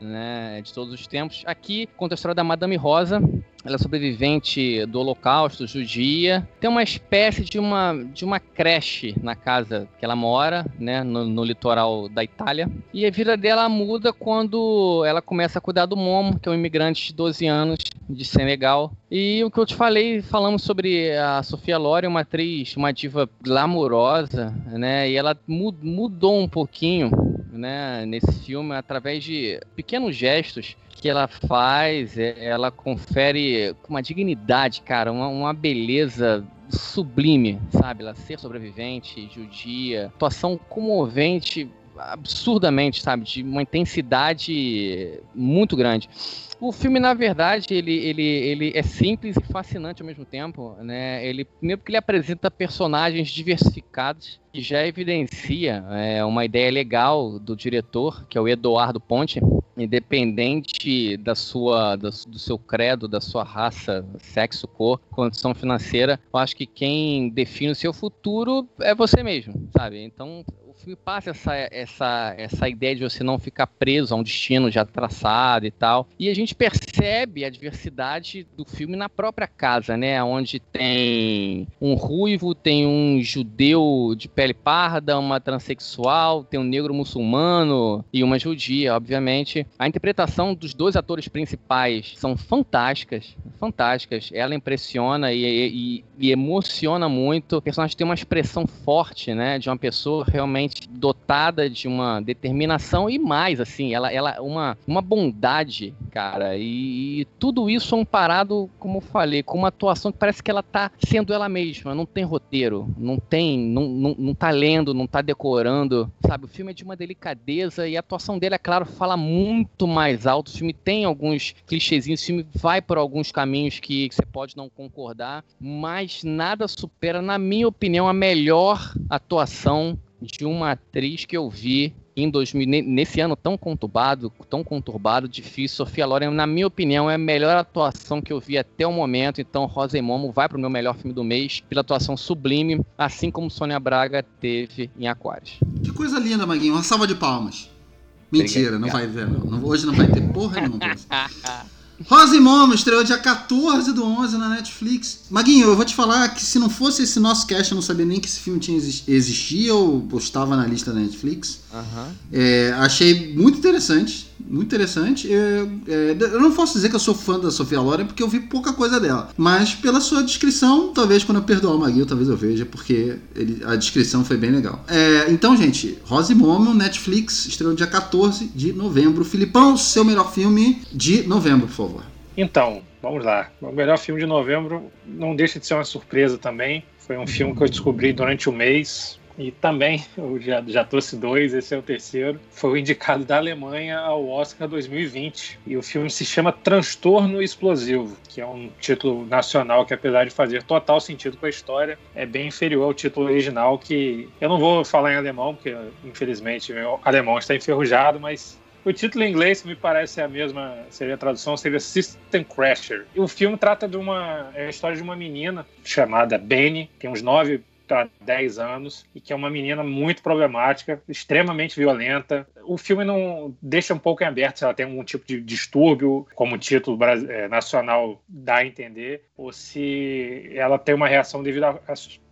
S3: né, de todos os tempos. Aqui conta a história da Madame Rosa. Ela é sobrevivente do Holocausto, judia. Tem uma espécie de uma, de uma creche na casa que ela mora, né, no, no litoral da Itália. E a vida dela muda quando ela começa a cuidar do Momo, que é um imigrante de 12 anos de Senegal. E o que eu te falei, falamos sobre a Sofia Loren, uma atriz, uma diva glamurosa, né? E ela mu- mudou um pouquinho, né, nesse filme através de pequenos gestos que ela faz, é, ela confere uma dignidade, cara, uma, uma beleza sublime, sabe? Ela ser sobrevivente, judia, atuação comovente absurdamente, sabe? De uma intensidade muito grande. O filme, na verdade, ele, ele, ele é simples e fascinante ao mesmo tempo, né? Ele, primeiro porque ele apresenta personagens diversificados e já evidencia é, uma ideia legal do diretor, que é o Eduardo Ponte, independente da sua, da- do seu credo, da sua raça, sexo, cor, condição financeira, eu acho que quem define o seu futuro é você mesmo, sabe? Então, filme passa essa, essa, essa ideia de você não ficar preso a um destino já traçado e tal. E a gente percebe a diversidade do filme na própria casa, né? Onde tem um ruivo, tem um judeu de pele parda, uma transexual, tem um negro muçulmano e uma judia, obviamente. A interpretação dos dois atores principais são fantásticas, fantásticas. Ela impressiona e, e- e emociona muito. O personagem tem uma expressão forte, né? De uma pessoa realmente dotada de uma determinação e mais, assim, ela, ela uma, uma bondade, cara. E, e tudo isso amparado, como eu falei, com uma atuação que parece que ela tá sendo ela mesma. Não tem roteiro, não tem, não, não, não tá lendo, não tá decorando, sabe? O filme é de uma delicadeza e a atuação dele, é claro, fala muito mais alto. O filme tem alguns clichêzinhos, o filme vai por alguns caminhos que, que você pode não concordar, mas nada supera, na minha opinião, a melhor atuação de uma atriz que eu vi em 2000, ne- nesse ano tão conturbado, tão conturbado, difícil. Sofia Loren, na minha opinião, é a melhor atuação que eu vi até o momento. Então, Rosa e Momo vai pro meu melhor filme do mês pela atuação sublime, assim como Sônia Braga teve em Aquários.
S1: Que coisa linda, Maguinho. Uma salva de palmas. Mentira, não vai ver. Não- Hoje não vai ter porra nenhuma. Rosa e Momo estreou dia 14 do 11 na Netflix. Maguinho, eu vou te falar que se não fosse esse nosso cast, eu não sabia nem que esse filme tinha exis- existia ou estava na lista da Netflix.
S3: Aham.
S1: É, achei muito interessante, muito interessante. É, é, eu não posso dizer que eu sou fã da Sofia Loren porque eu vi pouca coisa dela. Mas pela sua descrição, talvez quando eu perdoar o Maguinho, talvez eu veja, porque ele- a descrição foi bem legal. É, então, gente, Rose Momo, Netflix, estreou dia 14 de novembro. Filipão, seu melhor filme de novembro, por favor.
S2: Então, vamos lá. O melhor filme de novembro não deixa de ser uma surpresa também. Foi um filme que eu descobri durante o mês. E também, eu já, já trouxe dois, esse é o terceiro. Foi o indicado da Alemanha ao Oscar 2020. E o filme se chama Transtorno Explosivo, que é um título nacional que, apesar de fazer total sentido com a história, é bem inferior ao título original, que eu não vou falar em alemão, porque infelizmente meu alemão está enferrujado, mas o título em inglês me parece a mesma, seria a tradução, seria System Crasher. E o filme trata de uma é a história de uma menina chamada Benny, tem uns 9 há 10 anos e que é uma menina muito problemática, extremamente violenta. O filme não deixa um pouco em aberto se ela tem algum tipo de distúrbio, como o título é, nacional dá a entender, ou se ela tem uma reação devido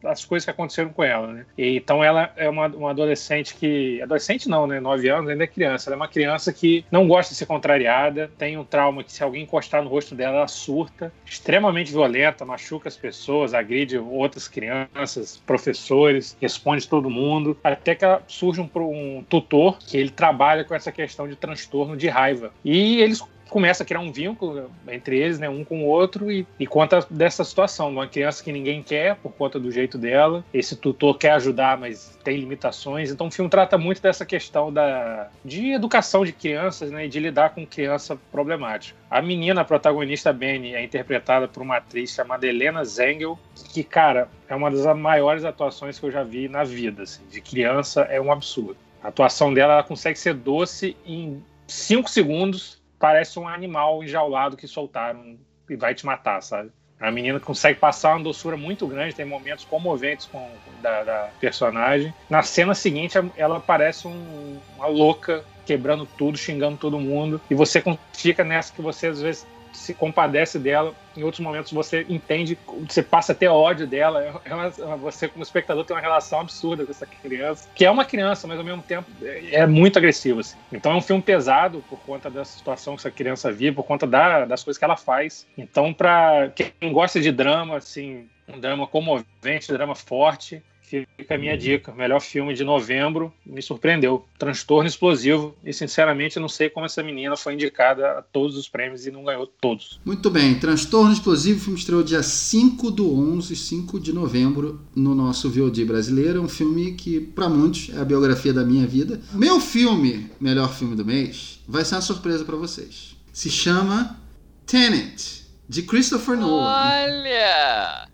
S2: às, coisas que aconteceram com ela. Né? E, então ela é uma, uma adolescente que. Adolescente não, né? 9 anos, ainda é criança. Ela é uma criança que não gosta de ser contrariada, tem um trauma que se alguém encostar no rosto dela, ela surta, extremamente violenta, machuca as pessoas, agride outras crianças, professores, responde todo mundo, até que surge um, um tutor que ele trabalha com essa questão de transtorno de raiva. E eles começa a criar um vínculo entre eles, né, um com o outro, e, e conta dessa situação. Uma criança que ninguém quer por conta do jeito dela, esse tutor quer ajudar, mas tem limitações. Então o filme trata muito dessa questão da, de educação de crianças né, e de lidar com criança problemática. A menina a protagonista, Benny, é interpretada por uma atriz chamada Helena Zengel, que, cara, é uma das maiores atuações que eu já vi na vida. Assim, de criança é um absurdo. A atuação dela ela consegue ser doce em cinco segundos parece um animal enjaulado que soltaram e vai te matar, sabe? A menina consegue passar uma doçura muito grande, tem momentos comoventes com da, da personagem. Na cena seguinte, ela parece um, uma louca quebrando tudo, xingando todo mundo. E você fica nessa que você às vezes se compadece dela, em outros momentos você entende, você passa até ódio dela. É uma, você, como espectador, tem uma relação absurda com essa criança, que é uma criança, mas ao mesmo tempo é muito agressiva. Assim. Então é um filme pesado por conta da situação que essa criança vive, por conta da, das coisas que ela faz. Então, para quem gosta de drama, assim, um drama comovente, um drama forte, Fica a minha dica. Melhor filme de novembro. Me surpreendeu. Transtorno explosivo. E, sinceramente, não sei como essa menina foi indicada a todos os prêmios e não ganhou todos.
S1: Muito bem. Transtorno explosivo. O filme estreou dia 5 do 11, 5 de novembro, no nosso VOD brasileiro. É um filme que, para muitos, é a biografia da minha vida. Meu filme, melhor filme do mês, vai ser uma surpresa para vocês. Se chama Tenet, de Christopher Nolan.
S3: Olha!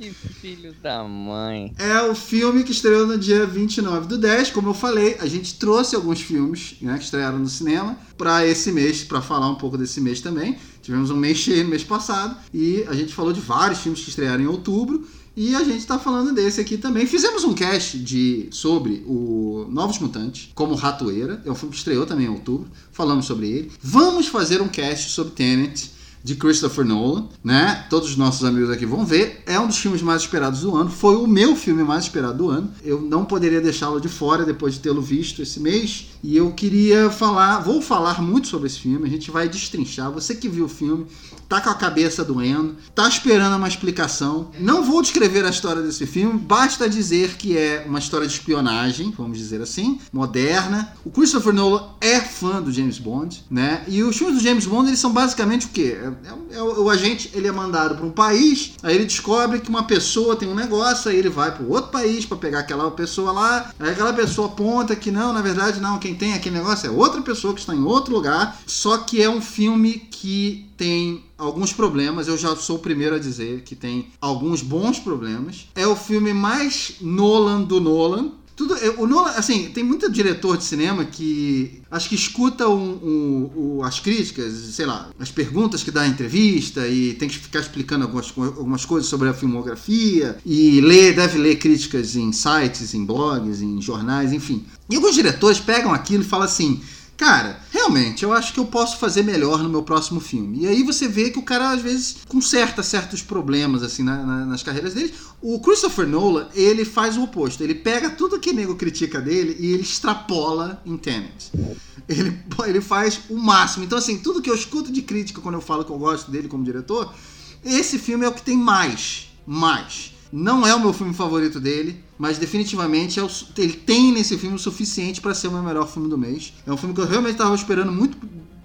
S3: Que filho da mãe.
S1: É o filme que estreou no dia 29 do 10. Como eu falei, a gente trouxe alguns filmes né, que estrearam no cinema para esse mês, para falar um pouco desse mês também. Tivemos um mês cheio no mês passado e a gente falou de vários filmes que estrearam em outubro. E a gente está falando desse aqui também. Fizemos um cast de, sobre o Novos Mutantes, como Ratoeira. É um filme que estreou também em outubro. Falamos sobre ele. Vamos fazer um cast sobre Tenet de Christopher Nolan, né? Todos os nossos amigos aqui vão ver. É um dos filmes mais esperados do ano. Foi o meu filme mais esperado do ano. Eu não poderia deixá-lo de fora depois de tê-lo visto esse mês. E eu queria falar, vou falar muito sobre esse filme. A gente vai destrinchar. Você que viu o filme, tá com a cabeça doendo, tá esperando uma explicação. Não vou descrever a história desse filme, basta dizer que é uma história de espionagem, vamos dizer assim, moderna. O Christopher Nolan é fã do James Bond, né? E os filmes do James Bond, eles são basicamente o quê? É, é, o, o agente, ele é mandado para um país, aí ele descobre que uma pessoa tem um negócio, aí ele vai para outro país para pegar aquela pessoa lá, aí aquela pessoa aponta que não, na verdade não, quem tem aquele negócio é outra pessoa que está em outro lugar, só que é um filme que tem alguns problemas. Eu já sou o primeiro a dizer que tem alguns bons problemas. É o filme mais Nolan do Nolan. Tudo, o Nolan, assim, tem muito diretor de cinema que acho que escuta um, um, um, as críticas, sei lá, as perguntas que dá em entrevista e tem que ficar explicando algumas, algumas coisas sobre a filmografia e lê, deve ler críticas em sites, em blogs, em jornais, enfim. E alguns diretores pegam aquilo e falam assim: cara, realmente, eu acho que eu posso fazer melhor no meu próximo filme. E aí você vê que o cara, às vezes, conserta certos problemas, assim, na, na, nas carreiras dele. O Christopher Nolan, ele faz o oposto. Ele pega tudo que nego critica dele e ele extrapola em Tenet. Ele, ele faz o máximo. Então, assim, tudo que eu escuto de crítica quando eu falo que eu gosto dele como diretor, esse filme é o que tem mais. Mais. Não é o meu filme favorito dele, mas definitivamente é o, ele tem nesse filme o suficiente para ser o meu melhor filme do mês. É um filme que eu realmente estava esperando muito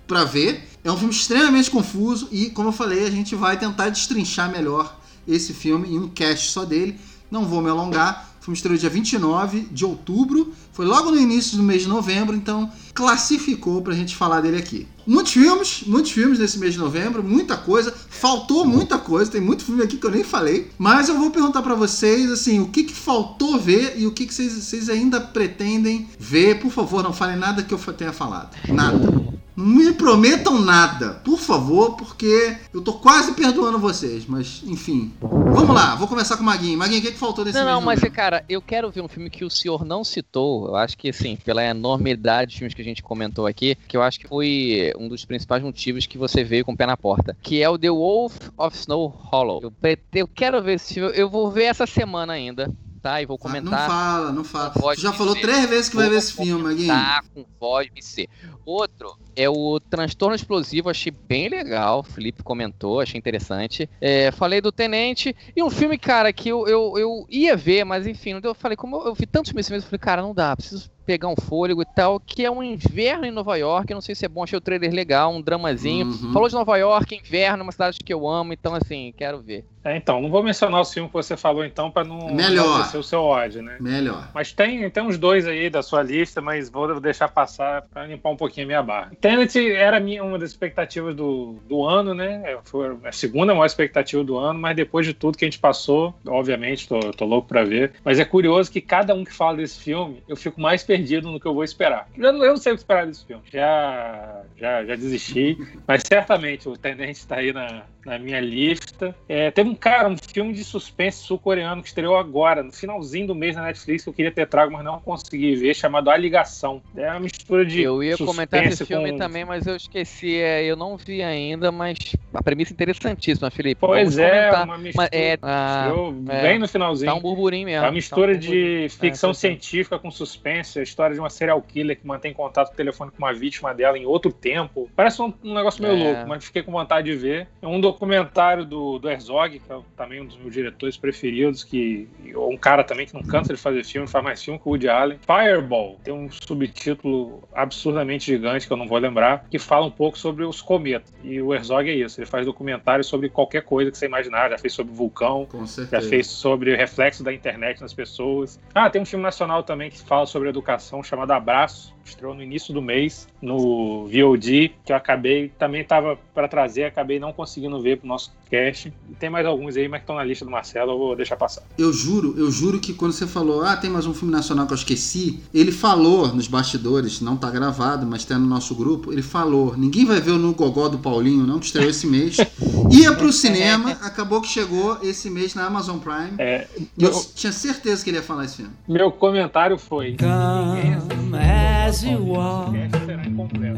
S1: para ver. É um filme extremamente confuso e, como eu falei, a gente vai tentar destrinchar melhor esse filme em um cast só dele. Não vou me alongar. O filme estreou dia 29 de outubro. Foi logo no início do mês de novembro, então classificou pra gente falar dele aqui. Muitos filmes, muitos filmes nesse mês de novembro, muita coisa. Faltou muita coisa, tem muito filme aqui que eu nem falei. Mas eu vou perguntar para vocês, assim, o que, que faltou ver e o que, que vocês, vocês ainda pretendem ver. Por favor, não falem nada que eu tenha falado. Nada. Não me prometam nada, por favor, porque eu tô quase perdoando vocês, mas enfim. Vamos lá, vou começar com o Maguinho. Maguinho, o que, que faltou nesse
S3: Não, não, mas, cara, eu quero ver um filme que o senhor não citou. Eu acho que, assim, pela enormidade de filmes que a gente comentou aqui, que eu acho que foi um dos principais motivos que você veio com o pé na porta, que é o The Wolf of Snow Hollow. Eu, eu quero ver esse filme, eu vou ver essa semana ainda. Tá, e vou
S1: Ah, Não
S3: comentar.
S1: fala, não fala. Tu já falou três vezes que vai ver esse filme.
S3: Tá com voz ser. Outro é o Transtorno Explosivo, achei bem legal. O Felipe comentou, achei interessante. É, falei do Tenente. E um filme, cara, que eu, eu, eu ia ver, mas enfim. Eu falei, como eu, eu vi tantos filmes eu falei, cara, não dá, preciso pegar um fôlego e tal. Que é um inverno em Nova York. Não sei se é bom, achei o trailer legal, um dramazinho.
S1: Uhum.
S3: Falou de Nova York, inverno, uma cidade que eu amo, então assim, quero ver.
S2: É, então, não vou mencionar os filmes que você falou, então, pra não
S1: Melhor.
S2: o seu ódio, né?
S1: Melhor.
S2: Mas tem, tem uns dois aí da sua lista, mas vou deixar passar pra limpar um pouquinho a minha barra. Tenet era minha, uma das expectativas do, do ano, né? É, Foi a segunda maior expectativa do ano, mas depois de tudo que a gente passou, obviamente, tô, tô louco pra ver. Mas é curioso que cada um que fala desse filme, eu fico mais perdido no que eu vou esperar. Eu não, eu não sei o que esperar desse filme. Já, já, já desisti, mas certamente o Tenente tá aí na, na minha lista. É, teve um cara, um filme de suspense sul-coreano que estreou agora, no finalzinho do mês na Netflix, que eu queria ter trago, mas não consegui ver, chamado A Ligação. É uma mistura de.
S3: eu ia comentar esse filme
S2: com-
S3: também, mas eu esqueci. É, eu não vi ainda, mas a premissa é interessantíssima, Felipe.
S2: Pois
S3: Vamos
S2: é,
S3: comentar.
S2: uma mistura.
S3: É, ah, é.
S2: bem no finalzinho.
S3: Tá um burburinho mesmo.
S2: É uma mistura
S3: Tá um
S2: de ficção
S3: É,
S2: científica com suspense, a história de uma serial killer que mantém contato telefone com uma vítima dela em outro tempo. Parece um, um negócio meio
S3: É.
S2: louco, mas fiquei com vontade de ver. É um documentário do, do Herzog, que é também um dos meus diretores preferidos, que um cara também que não cansa de fazer filme, faz mais filme que o Woody Allen. Fireball tem um subtítulo absurdamente gigante, que eu não vou lembrar, que fala um pouco sobre os cometas. E o Herzog é isso, ele faz documentário sobre qualquer coisa que você imaginar, já fez sobre vulcão, já fez sobre o reflexo da internet nas pessoas. Ah, tem um filme nacional também que fala sobre educação chamado Abraço. Estreou no início do mês no VOD, que eu acabei, também estava para trazer, acabei não conseguindo ver pro nosso cast. E tem mais alguns aí, mas que estão na lista do Marcelo, eu vou deixar passar.
S1: Eu juro, eu juro que quando você falou, ah, tem mais um filme nacional que eu esqueci, ele falou nos bastidores, não tá gravado, mas tá no nosso grupo, ele falou, ninguém vai ver o No Gogó do Paulinho, não, que estreou esse mês. Ia pro cinema, acabou que chegou esse mês na Amazon Prime.
S2: É,
S1: E eu
S2: eu-
S1: tinha certeza que ele ia falar esse filme.
S2: meu comentário foi:
S4: Come as you are,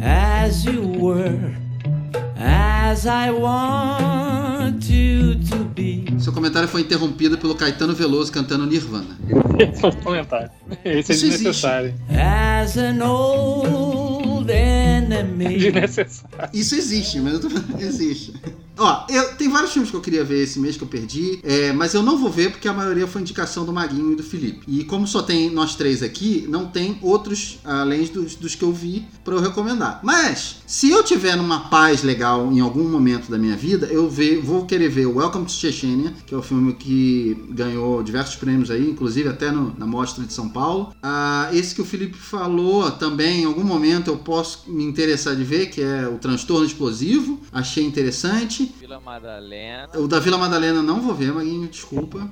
S4: as you were, as I want you to be.
S1: Seu comentário foi interrompido pelo Caetano Veloso cantando Nirvana.
S2: Esse foi o comentário. Esse é
S1: Isso existe.
S2: desnecessário.
S4: As an old enemy.
S2: Desnecessário.
S1: Isso existe, mas eu tô falando, existe. Ó, eu, tem vários filmes que eu queria ver esse mês que eu perdi, é, mas eu não vou ver porque a maioria foi indicação do Maguinho e do Felipe. E como só tem nós três aqui, não tem outros além dos, dos que eu vi pra eu recomendar. Mas, se eu tiver numa paz legal em algum momento da minha vida, eu ve- vou querer ver o Welcome to Chechnya, que é o filme que ganhou diversos prêmios aí, inclusive até no- na Mostra de São Paulo. Ah, esse que o Felipe falou também, em algum momento eu posso me interessar de ver, que é o Transtorno Explosivo. Achei interessante.
S3: Vila Madalena.
S1: O da Vila Madalena não vou ver, Maguinho, desculpa.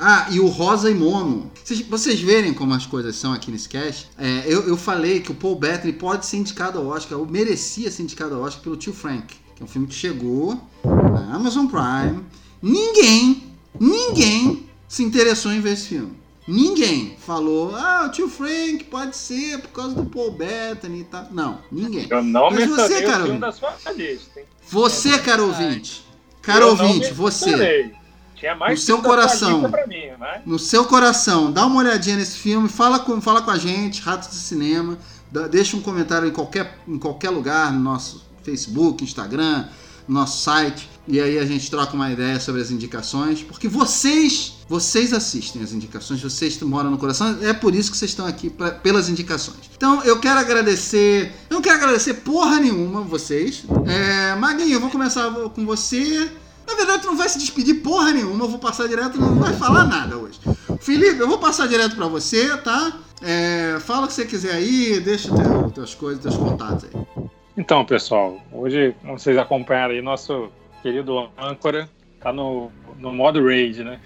S1: Ah, e o Rosa e Momo. Vocês, vocês verem como as coisas são aqui nesse cast, é, eu, eu falei que o Paul Bettany pode ser indicado ao Oscar, ou merecia ser indicado ao Oscar pelo Tio Frank, que é um filme que chegou na Amazon Prime. Ninguém, ninguém se interessou em ver esse filme. Ninguém falou, ah, o Tio Frank pode ser por causa do Paul Bettany e tal. Não, ninguém.
S2: Eu não
S1: Mas você, cara,
S2: o filme da sua lista, hein?
S1: Você, caro ouvinte, caro ouvinte, você.
S2: Tinha mais
S1: No seu coração.
S2: mim, né?
S1: no seu coração, dá uma olhadinha nesse filme, fala com, fala com a gente, Ratos do Cinema, dá- deixa um comentário em qualquer, em qualquer lugar, no nosso Facebook, Instagram, no nosso site, e aí a gente troca uma ideia sobre as indicações, porque vocês, vocês assistem as indicações, vocês moram no coração, é por isso que vocês estão aqui, pra- pelas indicações. Então eu quero agradecer, eu não quero agradecer porra nenhuma vocês. É, Maguinho, eu vou começar com você. Na verdade, tu não vai se despedir porra nenhuma, eu vou passar direto, não vai falar nada hoje. Felipe, eu vou passar direto pra você, tá? É, fala o que você quiser aí, deixa teu, tuas coisas, teus contatos aí.
S2: Então, pessoal, hoje, vocês acompanharam aí, nosso querido âncora tá no, no modo raid, né?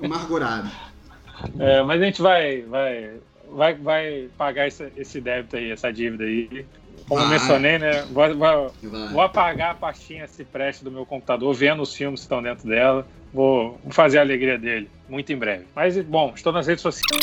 S1: Amargurado.
S2: É, mas a gente vai, vai vai, vai pagar esse, esse débito aí, essa dívida aí. Como
S1: Vai.
S2: mencionei, né? Vou, vou- vou apagar a pastinha Cipreste do meu computador, vendo os filmes que estão dentro dela. Vou fazer a alegria dele, muito em breve. Mas, bom, estou nas redes sociais.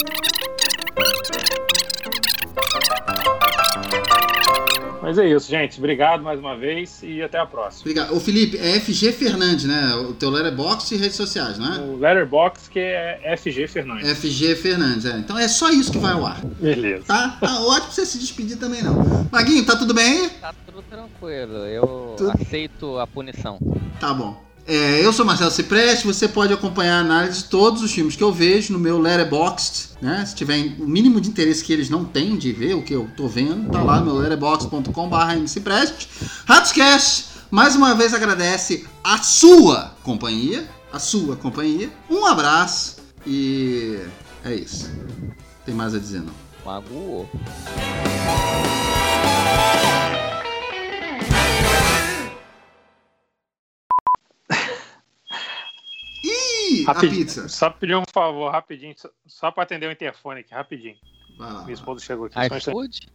S2: Mas é isso, gente. Obrigado mais uma vez e até a próxima.
S1: Obrigado. Ô Felipe, é FG Fernandes, né? O teu letterbox e redes sociais, não é?
S2: O Letterboxd que é FG Fernandes.
S1: FG Fernandes, é. Então é só isso que vai ao ar,
S2: Beleza.
S1: tá? Tá ótimo pra você se despedir também, não. Maguinho, tá tudo bem aí?
S3: Tá tudo tranquilo, eu
S1: Tudo-
S3: aceito a punição.
S1: Tá bom. É, eu sou Marcelo Cipreste, você pode acompanhar a análise de todos os filmes que eu vejo no meu Letterboxd, né? Se tiver o mínimo de interesse que eles não têm de ver o que eu tô vendo, tá lá no meu letterboxd.com.br mcipreste. Ratscast, mais uma vez agradece a sua companhia, a sua companhia. Um abraço e é isso. Tem mais a dizer não.
S3: Magoou.
S1: A pizza.
S2: Só pedir um favor rapidinho, só, só para atender o interfone aqui, rapidinho.
S1: Vai lá.
S2: Minha esposa chegou aqui. só um
S3: iFood?